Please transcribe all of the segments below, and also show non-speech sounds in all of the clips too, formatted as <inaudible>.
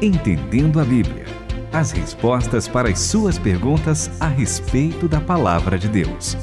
Entendendo a Bíblia. As respostas para as suas perguntas a respeito da palavra de Deus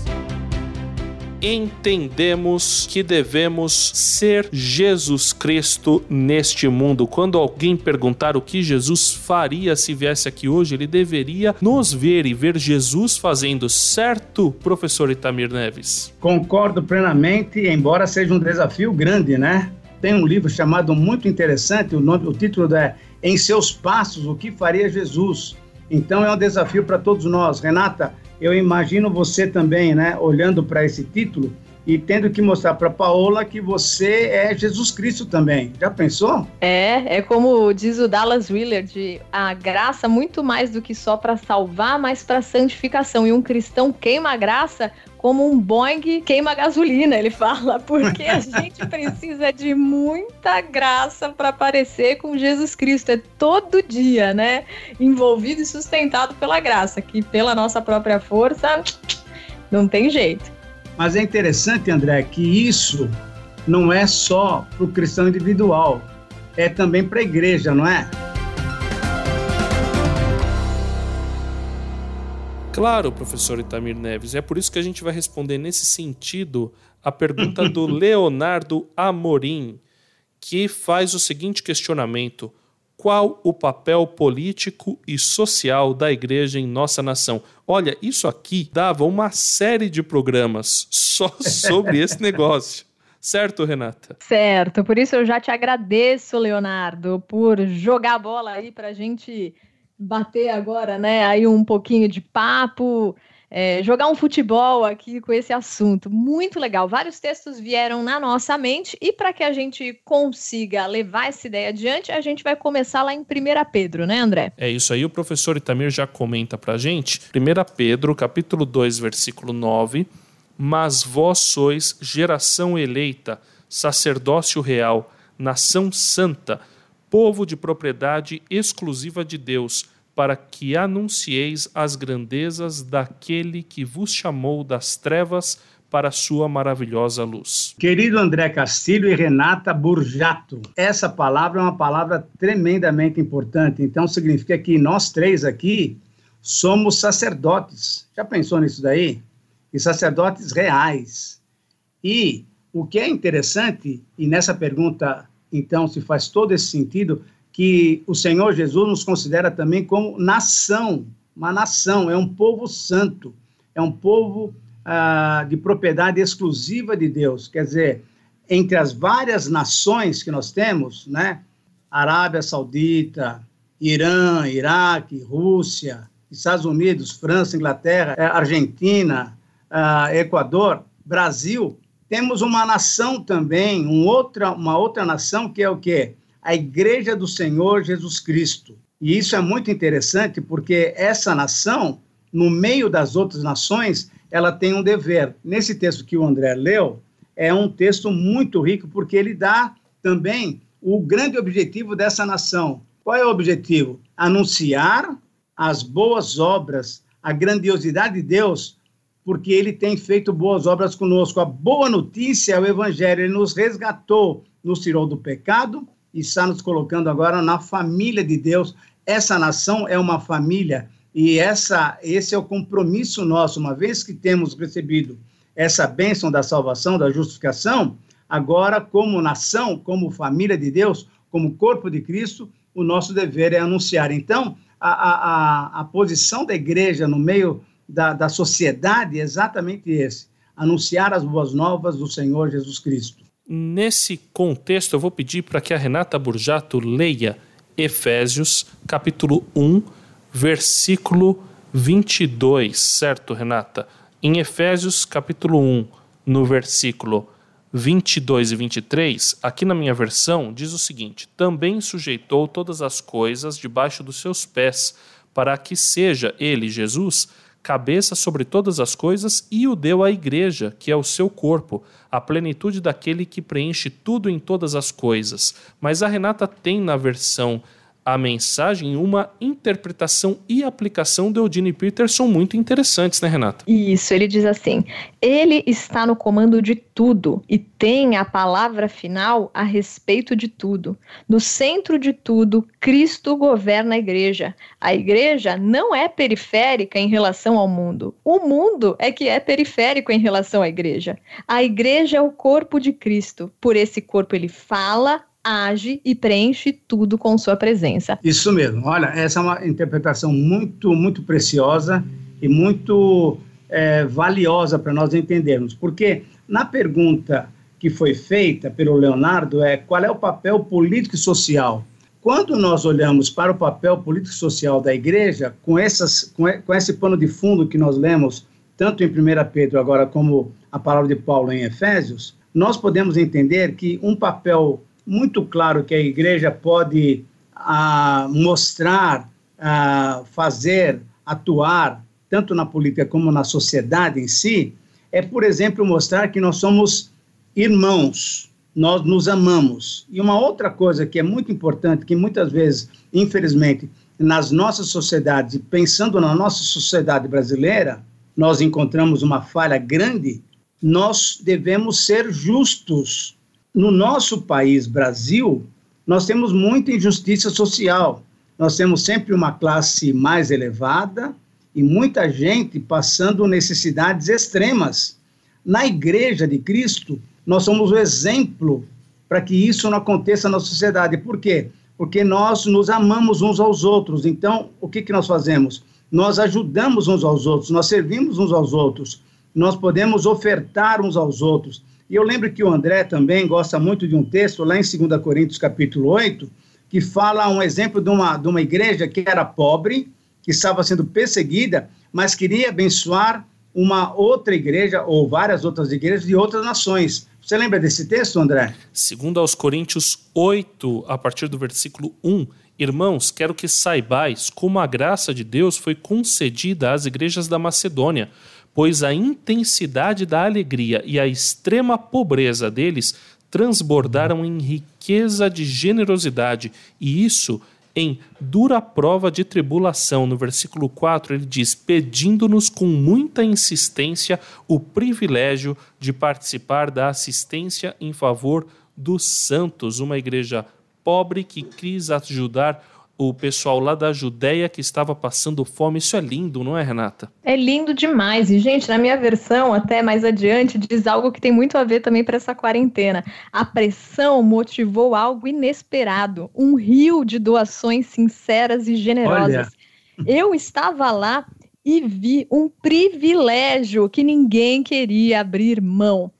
entendemos que devemos ser Jesus Cristo neste mundo. Quando alguém perguntar o que Jesus faria se viesse aqui hoje, ele deveria nos ver e ver Jesus fazendo certo, professor Itamir Neves. Concordo plenamente, embora seja um desafio grande, né? Tem um livro chamado muito interessante, o, nome, o título é Em Seus Passos, o que faria Jesus? Então é um desafio para todos nós. Renata, eu imagino você também, né, olhando para esse título e tendo que mostrar para Paola que você é Jesus Cristo também. Já pensou? É, é como diz o Dallas Willard, a graça muito mais do que só para salvar, mas para santificação. E um cristão queima a graça como um Boeing queima gasolina, ele fala, <laughs> porque a gente precisa de muita graça para aparecer com Jesus Cristo. É todo dia, né? Envolvido e sustentado pela graça, que pela nossa própria força não tem jeito. Mas é interessante, André, que isso não é só para o cristão individual, é também para a igreja, não é? Claro, professor Itamir Neves. É por isso que a gente vai responder nesse sentido a pergunta do <laughs> Leonardo Amorim, que faz o seguinte questionamento: qual o papel político e social da igreja em nossa nação? Olha, isso aqui dava uma série de programas só <laughs> sobre esse negócio. Certo, Renata? Certo, por isso eu já te agradeço, Leonardo, por jogar a bola aí para a gente bater agora, né? Aí um pouquinho de papo, é, jogar um futebol aqui com esse assunto. Muito legal. Vários textos vieram na nossa mente e para que a gente consiga levar essa ideia adiante, a gente vai começar lá em 1 Pedro, né, André? É isso aí. O professor Itamir já comenta pra gente. 1 Pedro, capítulo 2, versículo 9. Mas vós sois geração eleita, sacerdócio real, nação santa, povo de propriedade exclusiva de Deus para que anuncieis as grandezas daquele que vos chamou das trevas para a sua maravilhosa luz. Querido André Castilho e Renata Burjato, essa palavra é uma palavra tremendamente importante. Então significa que nós três aqui somos sacerdotes. Já pensou nisso daí? E sacerdotes reais. E o que é interessante, e nessa pergunta então se faz todo esse sentido, que o Senhor Jesus nos considera também como nação, uma nação, é um povo santo, é um povo ah, de propriedade exclusiva de Deus. Quer dizer, entre as várias nações que nós temos, né? Arábia Saudita, Irã, Iraque, Rússia, Estados Unidos, França, Inglaterra, eh, Argentina, ah, Equador, Brasil, temos uma nação também, um outra, uma outra nação que é o quê? A Igreja do Senhor Jesus Cristo. E isso é muito interessante porque essa nação, no meio das outras nações, ela tem um dever. Nesse texto que o André leu, é um texto muito rico porque ele dá também o grande objetivo dessa nação. Qual é o objetivo? Anunciar as boas obras, a grandiosidade de Deus, porque ele tem feito boas obras conosco. A boa notícia é o evangelho, ele nos resgatou, nos tirou do pecado e está nos colocando agora na família de Deus. Essa nação é uma família e essa, esse é o compromisso nosso, uma vez que temos recebido essa bênção da salvação, da justificação, agora, como nação, como família de Deus, como corpo de Cristo, o nosso dever é anunciar. Então, a, a, a posição da igreja no meio da, da sociedade é exatamente esse: anunciar as boas novas do Senhor Jesus Cristo. Nesse contexto, eu vou pedir para que a Renata Burjato leia Efésios, capítulo 1, versículo 22, certo, Renata? Em Efésios, capítulo 1, no versículo 22 e 23, aqui na minha versão, diz o seguinte: Também sujeitou todas as coisas debaixo dos seus pés, para que seja ele, Jesus, cabeça sobre todas as coisas, e o deu à igreja, que é o seu corpo, a plenitude daquele que preenche tudo em todas as coisas. Mas a Renata tem na versão a mensagem uma interpretação e aplicação de Eugene Peterson muito interessantes, né, Renata? Isso, ele diz assim: ele está no comando de tudo e tem a palavra final a respeito de tudo. No centro de tudo, Cristo governa a igreja. A igreja não é periférica em relação ao mundo. O mundo é que é periférico em relação à igreja. A igreja é o corpo de Cristo. Por esse corpo ele fala, age e preenche tudo com sua presença. Isso mesmo. Olha, essa é uma interpretação muito, muito preciosa e muito é, valiosa para nós entendermos. Porque na pergunta que foi feita pelo Leonardo é qual é o papel político e social. Quando nós olhamos para o papel político e social da igreja, com, essas, com, com esse pano de fundo que nós lemos, tanto em 1 Pedro agora como a palavra de Paulo em Efésios, nós podemos entender que um papel muito claro que a igreja pode ah, mostrar, ah, fazer, atuar, tanto na política como na sociedade em si, é, por exemplo, mostrar que nós somos irmãos, nós nos amamos. E uma outra coisa que é muito importante, que muitas vezes, infelizmente, nas nossas sociedades, pensando na nossa sociedade brasileira, nós encontramos uma falha grande, nós devemos ser justos no nosso país, Brasil, nós temos muita injustiça social. Nós temos sempre uma classe mais elevada e muita gente passando necessidades extremas. Na Igreja de Cristo, nós somos o exemplo para que isso não aconteça na sociedade. Por quê? Porque nós nos amamos uns aos outros. Então, o que, que nós fazemos? Nós ajudamos uns aos outros, nós servimos uns aos outros, nós podemos ofertar uns aos outros. E eu lembro que o André também gosta muito de um texto lá em 2 Coríntios capítulo 8, que fala um exemplo de uma, de uma igreja que era pobre, que estava sendo perseguida, mas queria abençoar uma outra igreja ou várias outras igrejas de outras nações. Você lembra desse texto, André? Segundo aos Coríntios 8, a partir do versículo 1, Irmãos, quero que saibais como a graça de Deus foi concedida às igrejas da Macedônia, pois a intensidade da alegria e a extrema pobreza deles transbordaram em riqueza de generosidade, e isso em dura prova de tribulação. No versículo 4, ele diz: pedindo-nos com muita insistência o privilégio de participar da assistência em favor dos santos, uma igreja pobre que quis ajudar o pessoal lá da Judéia que estava passando fome. Isso é lindo, não é, Renata? É lindo demais. E, gente, na minha versão, até mais adiante, diz algo que tem muito a ver também para essa quarentena. A pressão motivou algo inesperado, um rio de doações sinceras e generosas. Olha. Eu estava lá e vi um privilégio que ninguém queria abrir mão.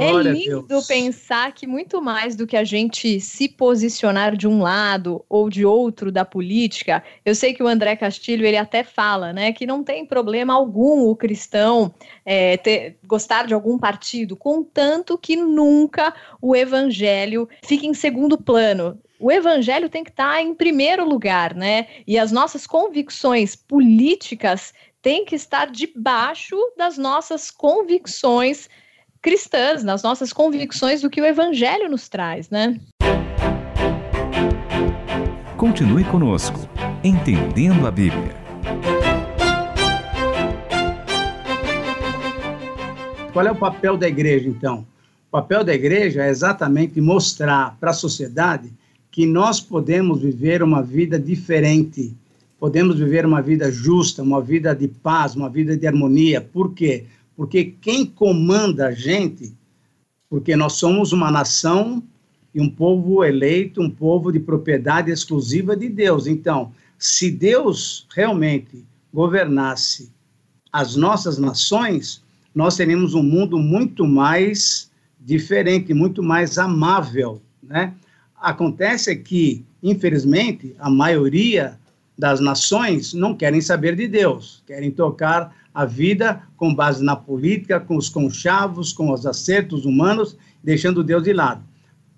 É lindo pensar que muito mais do que a gente se posicionar de um lado ou de outro da política, eu sei que o André Castilho ele até fala, né, que não tem problema algum o cristão é, ter, gostar de algum partido, contanto que nunca o evangelho fique em segundo plano o evangelho tem que estar tá em primeiro lugar, né? E as nossas convicções políticas têm que estar debaixo das nossas convicções cristãs, nas nossas convicções do que o Evangelho nos traz, né? Continue conosco, entendendo a Bíblia. Qual é o papel da igreja, então? O papel da igreja é exatamente mostrar para a sociedade que nós podemos viver uma vida diferente, podemos viver uma vida justa, uma vida de paz, uma vida de harmonia. Por quê? Porque quem comanda a gente, porque nós somos uma nação e um povo eleito, um povo de propriedade exclusiva de Deus. Então, se Deus realmente governasse as nossas nações, nós teríamos um mundo muito mais diferente, muito mais amável, né? Acontece que, infelizmente, a maioria das nações não querem saber de Deus, querem tocar a vida com base na política, com os conchavos, com os acertos humanos, deixando Deus de lado.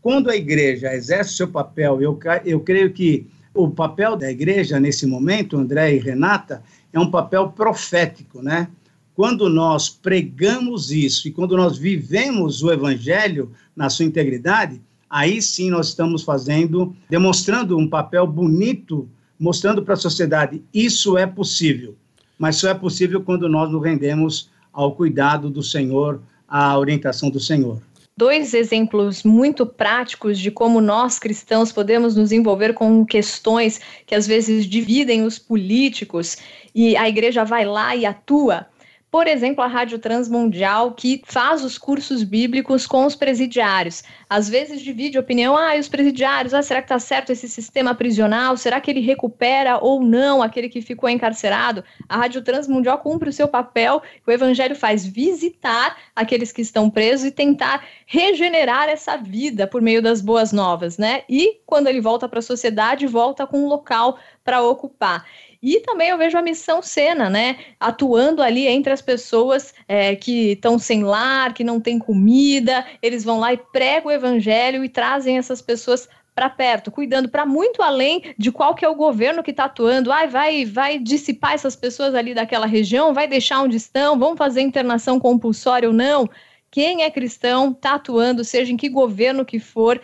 Quando a igreja exerce seu papel, eu, eu creio que o papel da igreja nesse momento, André e Renata, é um papel profético, né? Quando nós pregamos isso e quando nós vivemos o evangelho na sua integridade, aí sim nós estamos fazendo, demonstrando um papel bonito, mostrando para a sociedade isso é possível. Mas só é possível quando nós nos rendemos ao cuidado do Senhor, à orientação do Senhor dois exemplos muito práticos de como nós cristãos podemos nos envolver com questões que às vezes dividem os políticos e a igreja vai lá e atua. Por exemplo, a Rádio Transmundial, que faz os cursos bíblicos com os presidiários. Às vezes divide opinião, ah, os presidiários, ah, será que está certo esse sistema prisional? Será que ele recupera ou não aquele que ficou encarcerado? A Rádio Transmundial cumpre o seu papel, o Evangelho faz visitar aqueles que estão presos e tentar regenerar essa vida por meio das boas novas, né? E quando ele volta para a sociedade, volta com um local para ocupar. E também eu vejo a missão Sena, né? Atuando ali entre as pessoas é, que estão sem lar, que não têm comida, eles vão lá e pregam o evangelho e trazem essas pessoas para perto, cuidando para muito além de qual que é o governo que está atuando. Ai, vai, vai dissipar essas pessoas ali daquela região, vai deixar onde estão, vão fazer internação compulsória ou não. Quem é cristão está atuando, seja em que governo que for,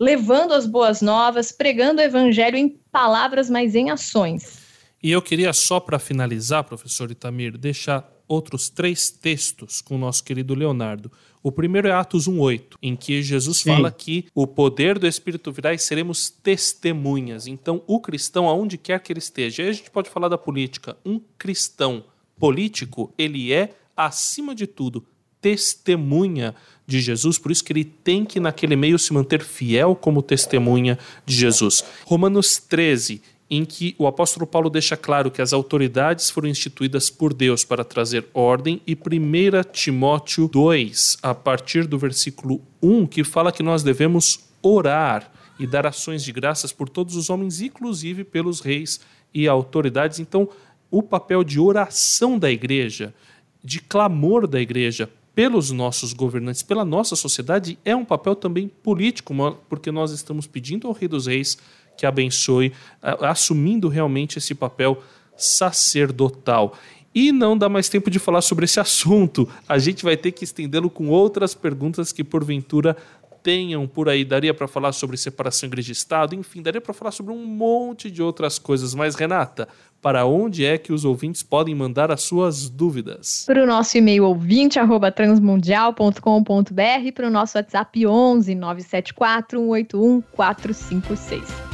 levando as boas novas, pregando o evangelho em palavras, mas em ações. E eu queria só para finalizar, professor Itamir, deixar outros três textos com o nosso querido Leonardo. O primeiro é Atos 1:8, em que Jesus Sim. fala que o poder do Espírito virá e seremos testemunhas. Então, o cristão, aonde quer que ele esteja, aí a gente pode falar da política. Um cristão político, ele é acima de tudo testemunha de Jesus, por isso que ele tem que naquele meio se manter fiel como testemunha de Jesus. Romanos 13 em que o apóstolo Paulo deixa claro que as autoridades foram instituídas por Deus para trazer ordem, e 1 Timóteo 2, a partir do versículo 1, que fala que nós devemos orar e dar ações de graças por todos os homens, inclusive pelos reis e autoridades. Então, o papel de oração da igreja, de clamor da igreja pelos nossos governantes, pela nossa sociedade, é um papel também político, porque nós estamos pedindo ao Rei dos Reis que abençoe, assumindo realmente esse papel sacerdotal. E não dá mais tempo de falar sobre esse assunto. A gente vai ter que estendê-lo com outras perguntas que, porventura, tenham por aí. Daria para falar sobre separação igreja Estado, enfim, daria para falar sobre um monte de outras coisas. Mas, Renata, para onde é que os ouvintes podem mandar as suas dúvidas? Para o nosso e-mail ouvinte@transmundial.com.br, para o nosso WhatsApp 11 974 181 456.